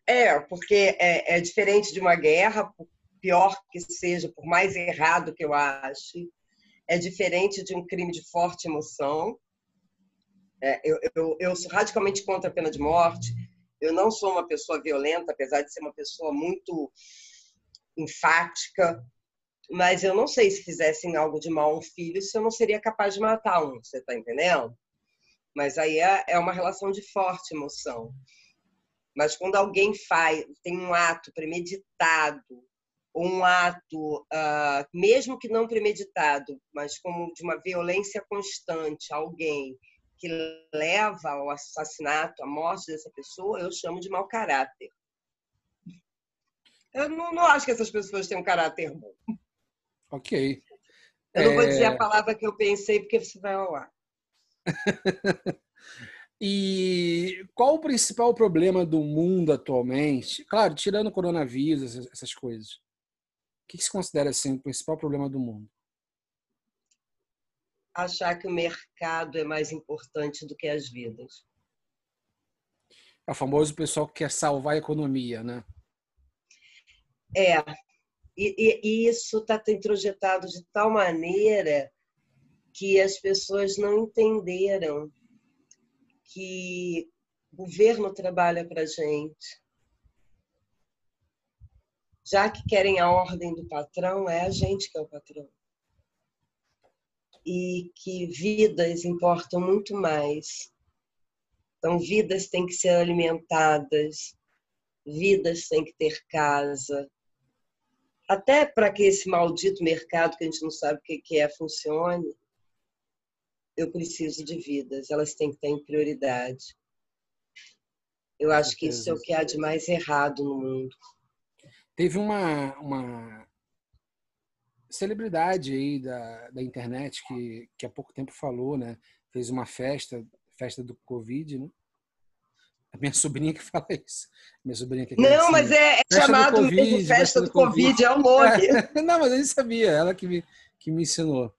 é, porque é, é, diferente de uma guerra, pior que seja, por mais errado que eu ache, é diferente de um crime de forte emoção. É, eu, eu, eu sou radicalmente contra a pena de morte. Eu não sou uma pessoa violenta, apesar de ser uma pessoa muito enfática, mas eu não sei se fizessem algo de mal a um filho, se eu não seria capaz de matar um, você está entendendo? Mas aí é, é uma relação de forte emoção. Mas quando alguém faz, tem um ato premeditado, um ato, uh, mesmo que não premeditado, mas como de uma violência constante, alguém que leva ao assassinato, à morte dessa pessoa, eu chamo de mau caráter. Eu não, não acho que essas pessoas têm um caráter bom. Ok. Eu não é... vou dizer a palavra que eu pensei, porque você vai ao ar. e qual o principal problema do mundo atualmente? Claro, tirando o coronavírus, essas coisas. O que se considera assim, o principal problema do mundo? Achar que o mercado é mais importante do que as vidas. É o famoso pessoal que quer salvar a economia, né? É, e, e isso está introjetado de tal maneira que as pessoas não entenderam que o governo trabalha para a gente. Já que querem a ordem do patrão, é a gente que é o patrão. E que vidas importam muito mais. Então, vidas têm que ser alimentadas, vidas têm que ter casa, até para que esse maldito mercado que a gente não sabe o que é funcione, eu preciso de vidas, elas têm que estar em prioridade. Eu acho que isso é o que há de mais errado no mundo. Teve uma, uma celebridade aí da, da internet que, que há pouco tempo falou, né? Fez uma festa, festa do Covid, né? A minha sobrinha que fala isso. Minha sobrinha que Não, assim, mas é, é chamado COVID, mesmo festa, do, do COVID, COVID, é o nome. É, não, mas eu sabia, ela que me, que me ensinou.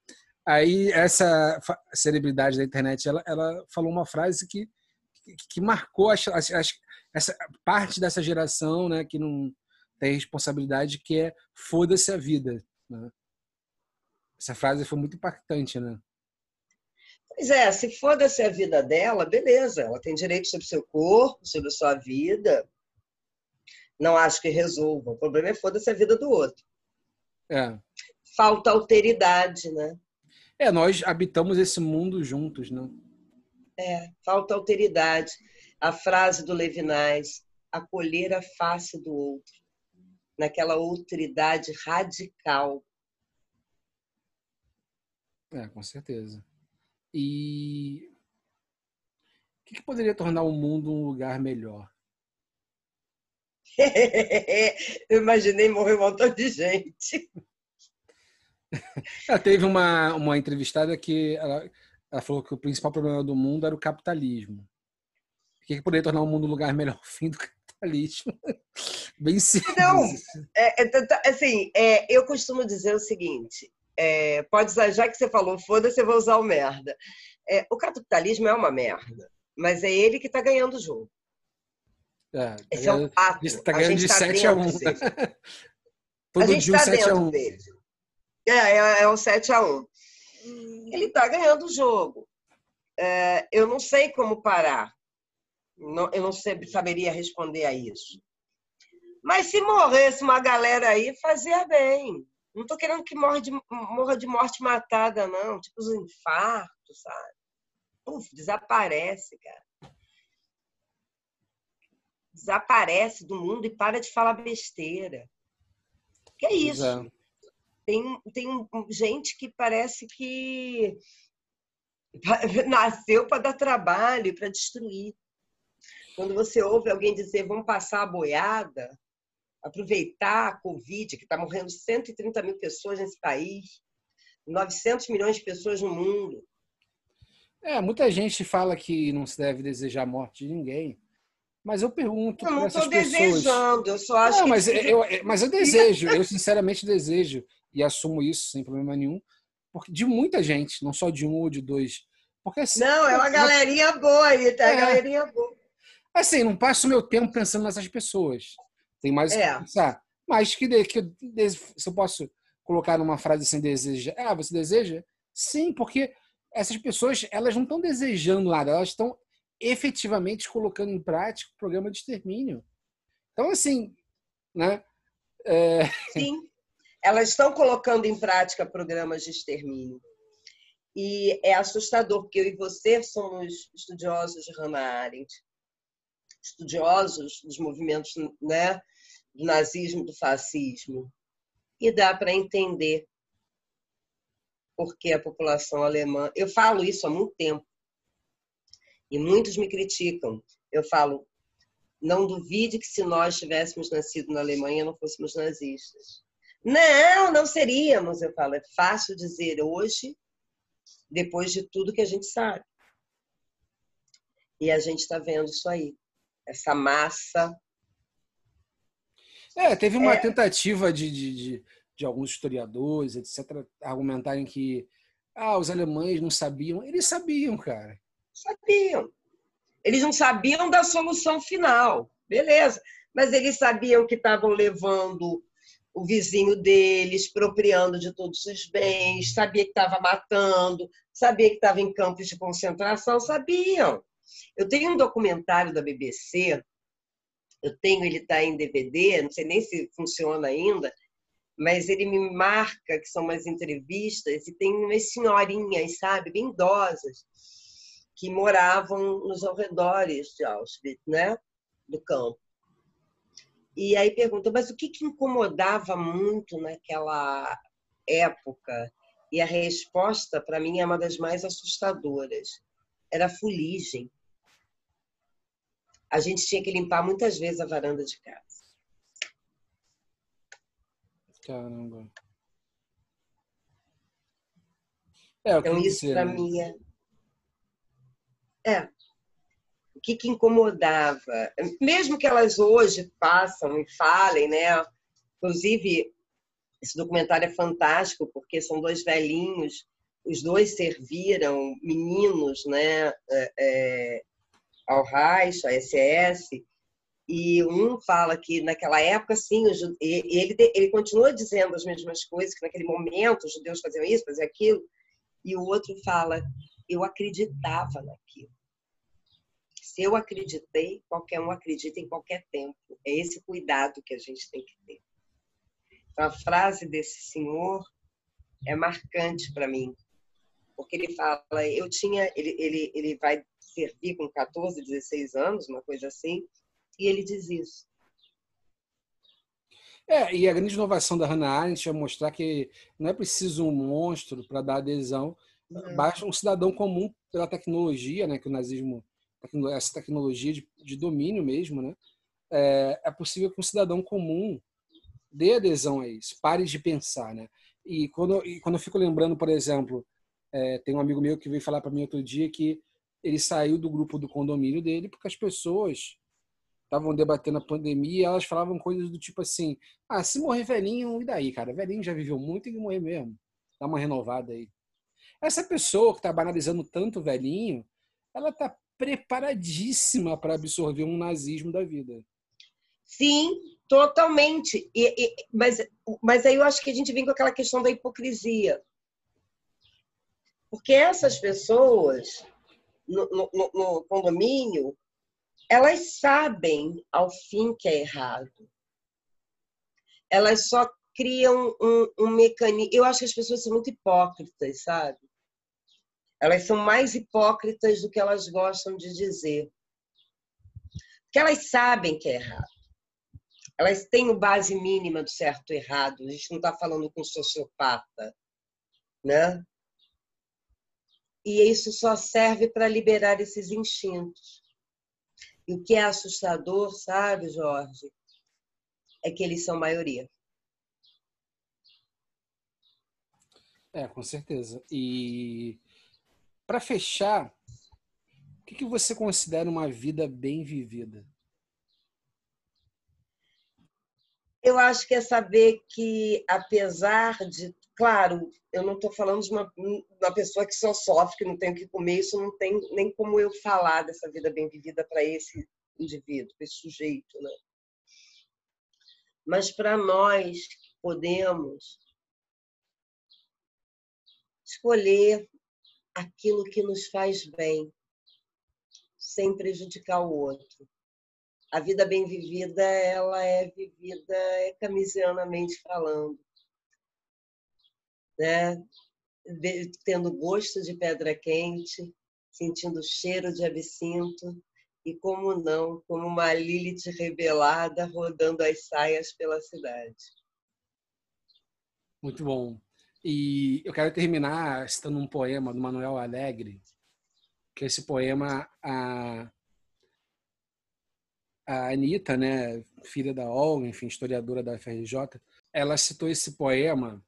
Aí essa celebridade da internet, ela, ela falou uma frase que, que, que marcou as, as, essa parte dessa geração, né, que não tem responsabilidade, que é foda-se a vida. Né? Essa frase foi muito impactante, né? Pois é, se foda-se a vida dela, beleza, ela tem direito sobre o seu corpo, sobre a sua vida. Não acho que resolva. O problema é foda-se a vida do outro. É. Falta alteridade, né? É, nós habitamos esse mundo juntos, né? É, falta alteridade. A frase do Levinais, acolher a face do outro. Naquela outridade radical. É, com certeza. E o que, que poderia tornar o mundo um lugar melhor? Eu imaginei morrer um montão de gente. Ela teve uma, uma entrevistada que ela, ela, falou que o principal problema do mundo era o capitalismo. O que, que poderia tornar o mundo um lugar melhor? O fim do capitalismo. Bem simples. Não, é, é, assim, é, eu costumo dizer o seguinte: é, pode usar, já que você falou foda-se, eu vou usar o merda. É, o capitalismo é uma merda, mas é ele que está ganhando o jogo. É, Esse é um fato. Está ganhando de 7 tá a 1. Todo a gente dia está dentro 1. dele. É, é, é um 7 a 1. Ele está ganhando o jogo. É, eu não sei como parar. Não, eu não sei, saberia responder a isso. Mas se morresse uma galera aí, fazia bem. Não estou querendo que morra de, morra de morte matada, não. Tipo os infartos, sabe? Uf, desaparece, cara. Desaparece do mundo e para de falar besteira. Que é isso? É. Tem, tem gente que parece que nasceu para dar trabalho, para destruir. Quando você ouve alguém dizer vamos passar a boiada, aproveitar a Covid, que está morrendo 130 mil pessoas nesse país, 900 milhões de pessoas no mundo. É, muita gente fala que não se deve desejar a morte de ninguém. Mas eu pergunto eu não estou desejando, eu só acho não, que... Mas eu, mas eu desejo, eu sinceramente desejo, e assumo isso sem problema nenhum, porque de muita gente, não só de um ou de dois. Porque, assim, não, é uma galerinha boa aí, tá? É, galerinha boa. Assim, não passo meu tempo pensando nessas pessoas. Tem mais é. que pensar. Mas que, de, que de, se eu posso colocar numa frase assim, deseja. Ah, você deseja? Sim, porque essas pessoas elas não estão desejando nada, elas estão efetivamente colocando em prática o programa de extermínio. Então, assim, né? É... Sim, elas estão colocando em prática programas de extermínio. E é assustador, porque eu e você somos estudiosos de Hannah Arendt, estudiosos dos movimentos né, do nazismo, do fascismo, e dá para entender por que a população alemã. Eu falo isso há muito tempo e muitos me criticam. Eu falo, não duvide que se nós tivéssemos nascido na Alemanha não fôssemos nazistas. Não, não seríamos. Eu falo, é fácil dizer hoje, depois de tudo que a gente sabe. E a gente está vendo isso aí essa massa. É, teve uma é... tentativa de, de, de, de, alguns historiadores, etc., argumentarem que ah, os alemães não sabiam. Eles sabiam, cara. Sabiam. Eles não sabiam da solução final, beleza. Mas eles sabiam que estavam levando o vizinho deles, expropriando de todos os bens, sabia que estava matando, sabia que estava em campos de concentração, sabiam. Eu tenho um documentário da BBC, eu tenho, ele está em DVD, não sei nem se funciona ainda, mas ele me marca que são umas entrevistas e tem umas senhorinhas, sabe, bem idosas, que moravam nos arredores de Auschwitz, né, do campo. E aí pergunta, mas o que, que incomodava muito naquela época? E a resposta, para mim, é uma das mais assustadoras. Era a fuligem a gente tinha que limpar muitas vezes a varanda de casa. Caramba. É, então, isso para mim é... é. O que, que incomodava? Mesmo que elas hoje passam e falem, né? Inclusive, esse documentário é fantástico, porque são dois velhinhos, os dois serviram meninos, né? É, é ao Reich, à SS, e um fala que naquela época, sim, ele, ele continua dizendo as mesmas coisas, que naquele momento os judeus faziam isso, faziam aquilo, e o outro fala, eu acreditava naquilo. Se eu acreditei, qualquer um acredita em qualquer tempo. É esse cuidado que a gente tem que ter. Então, a frase desse senhor é marcante para mim, porque ele fala, eu tinha, ele, ele, ele vai servir com 14, 16 anos, uma coisa assim, e ele diz isso. É, e a grande inovação da Hannah Arendt é mostrar que não é preciso um monstro para dar adesão, uhum. basta um cidadão comum pela tecnologia, né, que o nazismo, essa tecnologia de, de domínio mesmo, né, é, é, possível que um cidadão comum dê adesão a isso, pare de pensar, né. E quando, e quando eu fico lembrando, por exemplo, é, tem um amigo meu que veio falar para mim outro dia que ele saiu do grupo do condomínio dele porque as pessoas estavam debatendo a pandemia e elas falavam coisas do tipo assim: ah, se morrer velhinho, e daí, cara? Velhinho já viveu muito e morrer mesmo. Dá uma renovada aí. Essa pessoa que está banalizando tanto velhinho, ela está preparadíssima para absorver um nazismo da vida. Sim, totalmente. E, e, mas, mas aí eu acho que a gente vem com aquela questão da hipocrisia. Porque essas pessoas no, no, no condomínio, elas sabem ao fim que é errado. Elas só criam um, um mecanismo. Eu acho que as pessoas são muito hipócritas, sabe? Elas são mais hipócritas do que elas gostam de dizer. Porque elas sabem que é errado. Elas têm o base mínima do certo e errado. A gente não está falando com sociopata, né? E isso só serve para liberar esses instintos. E o que é assustador, sabe, Jorge, é que eles são maioria. É, com certeza. E para fechar, o que, que você considera uma vida bem vivida? Eu acho que é saber que, apesar de Claro, eu não estou falando de uma, uma pessoa que só sofre, que não tem o que comer, isso não tem nem como eu falar dessa vida bem vivida para esse indivíduo, para esse sujeito. Né? Mas para nós que podemos escolher aquilo que nos faz bem, sem prejudicar o outro. A vida bem vivida, ela é vivida é camisianamente falando né? tendo gosto de pedra quente, sentindo cheiro de absinto e, como não, como uma Lilith rebelada rodando as saias pela cidade. Muito bom. E eu quero terminar citando um poema do Manuel Alegre, que esse poema a a Anitta, né, filha da Olga, enfim, historiadora da FRJ, ela citou esse poema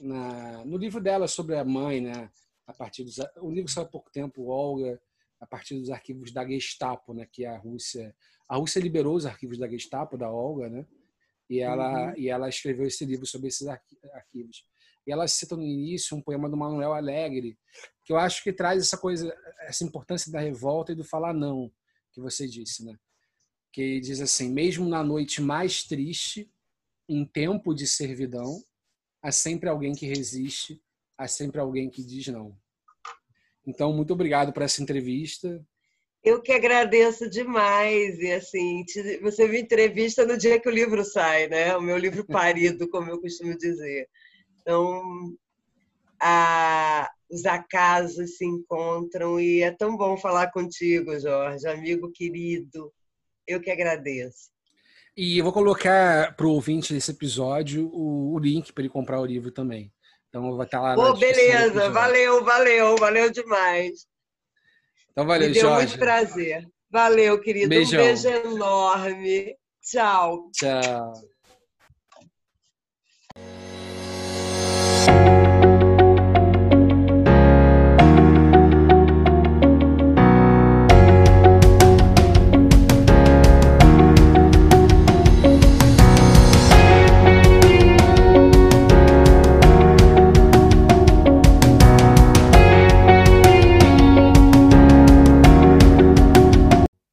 na, no livro dela sobre a mãe, né? A partir dos, o livro saiu há pouco tempo, Olga, a partir dos arquivos da Gestapo, né? Que a Rússia, a Rússia liberou os arquivos da Gestapo, da Olga, né? E ela, uhum. e ela escreveu esse livro sobre esses arquivos. E ela cita no início um poema do Manuel Alegre, que eu acho que traz essa coisa, essa importância da revolta e do falar não, que você disse, né? Que diz assim: mesmo na noite mais triste, em tempo de servidão, há sempre alguém que resiste, há sempre alguém que diz não. Então, muito obrigado por essa entrevista. Eu que agradeço demais. E assim, você me entrevista no dia que o livro sai, né? O meu livro parido, como eu costumo dizer. Então, a, os acasos se encontram e é tão bom falar contigo, Jorge, amigo querido. Eu que agradeço. E eu vou colocar para o ouvinte desse episódio o, o link para ele comprar o livro também. Então vai estar tá lá. Oh, beleza, valeu, valeu, valeu demais. Então valeu, Me deu Jorge. muito prazer. Valeu, querido. Beijão. Um beijo enorme. Tchau. Tchau.